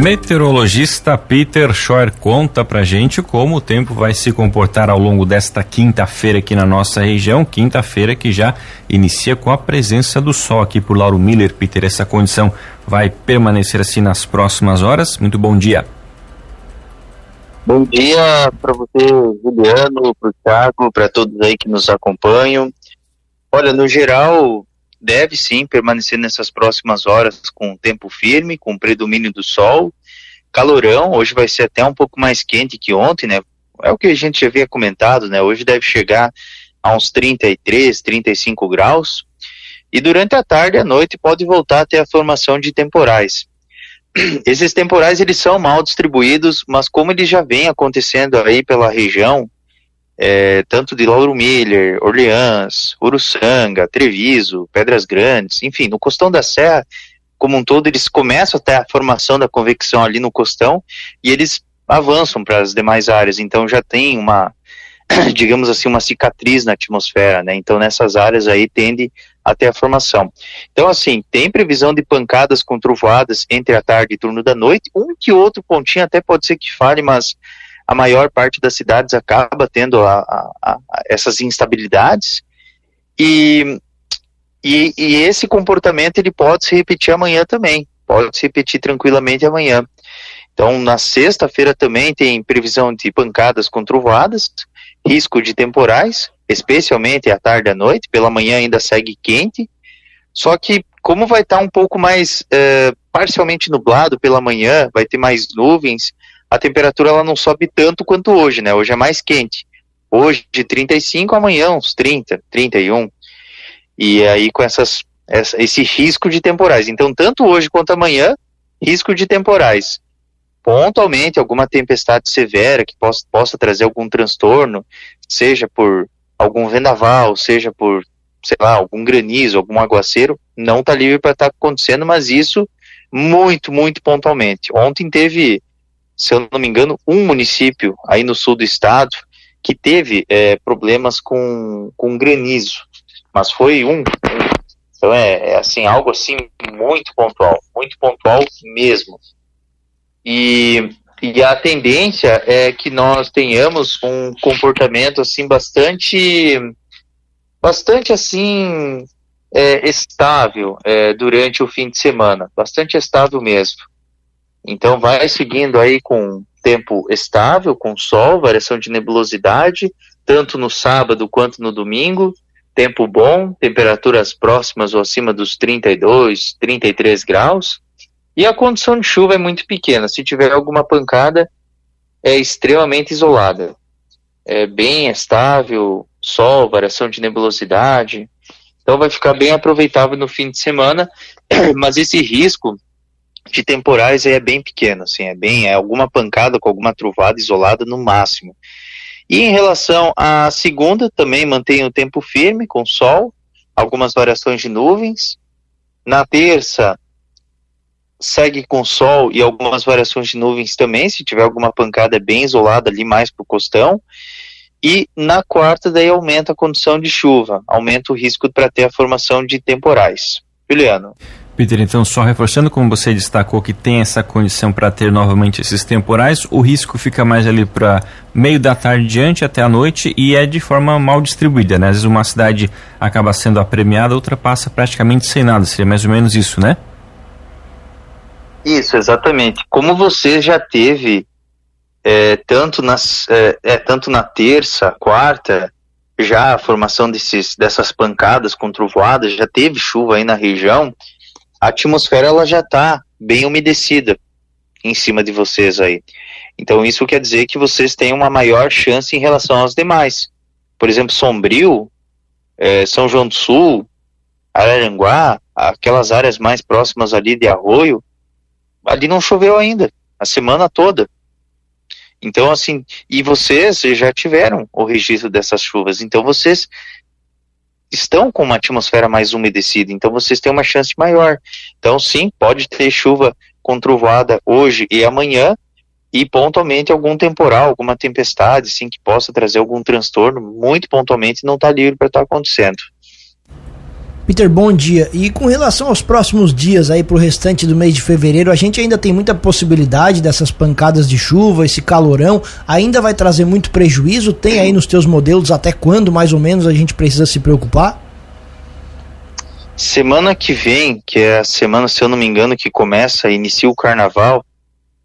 Meteorologista Peter Schor conta pra gente como o tempo vai se comportar ao longo desta quinta-feira aqui na nossa região. Quinta-feira que já inicia com a presença do sol aqui por Lauro Miller. Peter, essa condição vai permanecer assim nas próximas horas? Muito bom dia. Bom dia para você, Juliano, para o Thiago, para todos aí que nos acompanham. Olha, no geral, deve sim permanecer nessas próximas horas com tempo firme, com predomínio do sol, calorão, hoje vai ser até um pouco mais quente que ontem, né? É o que a gente já havia comentado, né? Hoje deve chegar a uns 33, 35 graus. E durante a tarde e a noite pode voltar a ter a formação de temporais. Esses temporais eles são mal distribuídos, mas como eles já vêm acontecendo aí pela região, é, tanto de Lauro Miller, Orleans, Uruçanga, Treviso, Pedras Grandes, enfim, no Costão da Serra, como um todo, eles começam até a formação da convecção ali no costão e eles avançam para as demais áreas, então já tem uma, digamos assim, uma cicatriz na atmosfera, né? Então nessas áreas aí tende até a formação. Então assim, tem previsão de pancadas com trovoadas entre a tarde e turno da noite, um que outro pontinho até pode ser que fale, mas a maior parte das cidades acaba tendo a, a, a essas instabilidades. E, e, e, esse comportamento ele pode se repetir amanhã também, pode se repetir tranquilamente amanhã. Então, na sexta-feira também tem previsão de pancadas com trovoadas, risco de temporais, especialmente à tarde e à noite, pela manhã ainda segue quente, só que como vai estar um pouco mais uh, parcialmente nublado pela manhã, vai ter mais nuvens, a temperatura ela não sobe tanto quanto hoje, né? Hoje é mais quente. Hoje de 35, amanhã uns 30, 31. E aí com essas, essa, esse risco de temporais. Então, tanto hoje quanto amanhã, risco de temporais. Pontualmente, alguma tempestade severa que possa, possa trazer algum transtorno, seja por algum vendaval, seja por, sei lá, algum granizo, algum aguaceiro, não está livre para estar tá acontecendo, mas isso muito, muito pontualmente. Ontem teve se eu não me engano, um município aí no sul do estado que teve é, problemas com, com granizo, mas foi um. Então é, é, assim algo assim muito pontual, muito pontual mesmo. E, e a tendência é que nós tenhamos um comportamento assim bastante, bastante assim é, estável é, durante o fim de semana, bastante estável mesmo. Então vai seguindo aí com tempo estável, com sol, variação de nebulosidade, tanto no sábado quanto no domingo, tempo bom, temperaturas próximas ou acima dos 32, 33 graus, e a condição de chuva é muito pequena. Se tiver alguma pancada, é extremamente isolada. É bem estável, sol, variação de nebulosidade. Então vai ficar bem aproveitável no fim de semana, mas esse risco de temporais é bem pequeno, assim, é bem, é alguma pancada com alguma trovada isolada no máximo. E em relação à segunda, também mantém o tempo firme, com sol, algumas variações de nuvens. Na terça, segue com sol e algumas variações de nuvens também, se tiver alguma pancada é bem isolada ali mais para o costão. E na quarta, daí aumenta a condição de chuva, aumenta o risco para ter a formação de temporais. Juliano. Peter, então, só reforçando, como você destacou, que tem essa condição para ter novamente esses temporais, o risco fica mais ali para meio da tarde diante até a noite e é de forma mal distribuída, né? Às vezes uma cidade acaba sendo apremiada, outra passa praticamente sem nada, seria mais ou menos isso, né? Isso, exatamente. Como você já teve é, tanto, nas, é, é, tanto na terça, quarta, já a formação desses, dessas pancadas com trovoadas, já teve chuva aí na região, a atmosfera ela já está bem umedecida em cima de vocês aí. Então isso quer dizer que vocês têm uma maior chance em relação aos demais. Por exemplo, Sombrio, é, São João do Sul, Araranguá, aquelas áreas mais próximas ali de Arroio, ali não choveu ainda, a semana toda. Então, assim, e vocês já tiveram o registro dessas chuvas, então vocês estão com uma atmosfera mais umedecida, então vocês têm uma chance maior. Então, sim, pode ter chuva com hoje e amanhã, e pontualmente algum temporal, alguma tempestade, sim, que possa trazer algum transtorno, muito pontualmente não está livre para estar tá acontecendo. Peter, bom dia. E com relação aos próximos dias aí para o restante do mês de fevereiro, a gente ainda tem muita possibilidade dessas pancadas de chuva, esse calorão, ainda vai trazer muito prejuízo? Tem aí nos teus modelos até quando mais ou menos a gente precisa se preocupar? Semana que vem, que é a semana, se eu não me engano, que começa, inicia o carnaval.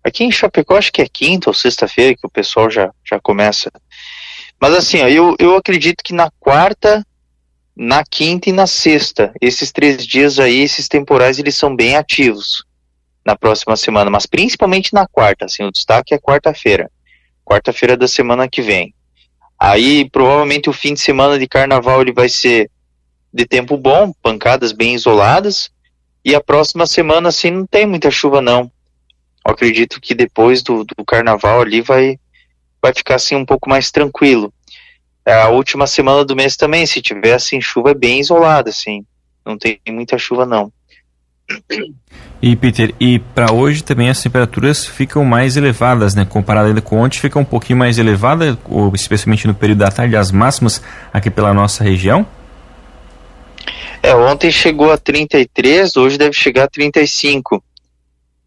Aqui em Chapecó, acho que é quinta ou sexta-feira que o pessoal já, já começa. Mas assim, ó, eu, eu acredito que na quarta na quinta e na sexta. Esses três dias aí, esses temporais, eles são bem ativos na próxima semana, mas principalmente na quarta, assim, o destaque é quarta-feira. Quarta-feira da semana que vem. Aí, provavelmente, o fim de semana de carnaval ele vai ser de tempo bom, pancadas bem isoladas, e a próxima semana, assim, não tem muita chuva, não. Eu acredito que depois do, do carnaval ali vai, vai ficar, assim, um pouco mais tranquilo. É, a última semana do mês também, se tiver assim, chuva é bem isolada, assim. Não tem muita chuva não. E Peter, e para hoje também as temperaturas ficam mais elevadas, né? Comparado ainda com ontem, fica um pouquinho mais elevada, ou especialmente no período da tarde, as máximas aqui pela nossa região? É, ontem chegou a 33, hoje deve chegar a 35.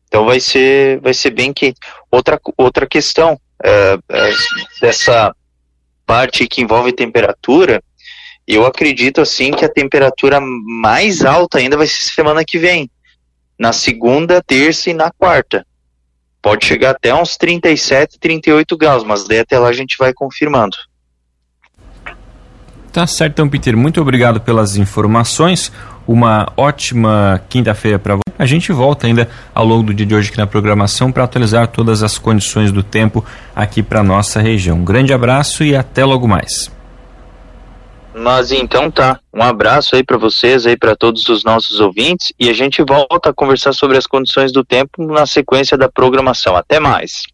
Então vai ser, vai ser bem quente. Outra, outra questão é, é, dessa parte que envolve temperatura, eu acredito assim que a temperatura mais alta ainda vai ser semana que vem, na segunda, terça e na quarta. Pode chegar até uns 37, 38 graus, mas daí até lá a gente vai confirmando. Tá certo, então, Peter. Muito obrigado pelas informações. Uma ótima quinta-feira para você. A gente volta ainda ao longo do dia de hoje aqui na programação para atualizar todas as condições do tempo aqui para nossa região. Um grande abraço e até logo mais. Mas então tá. Um abraço aí para vocês, aí para todos os nossos ouvintes e a gente volta a conversar sobre as condições do tempo na sequência da programação. Até mais.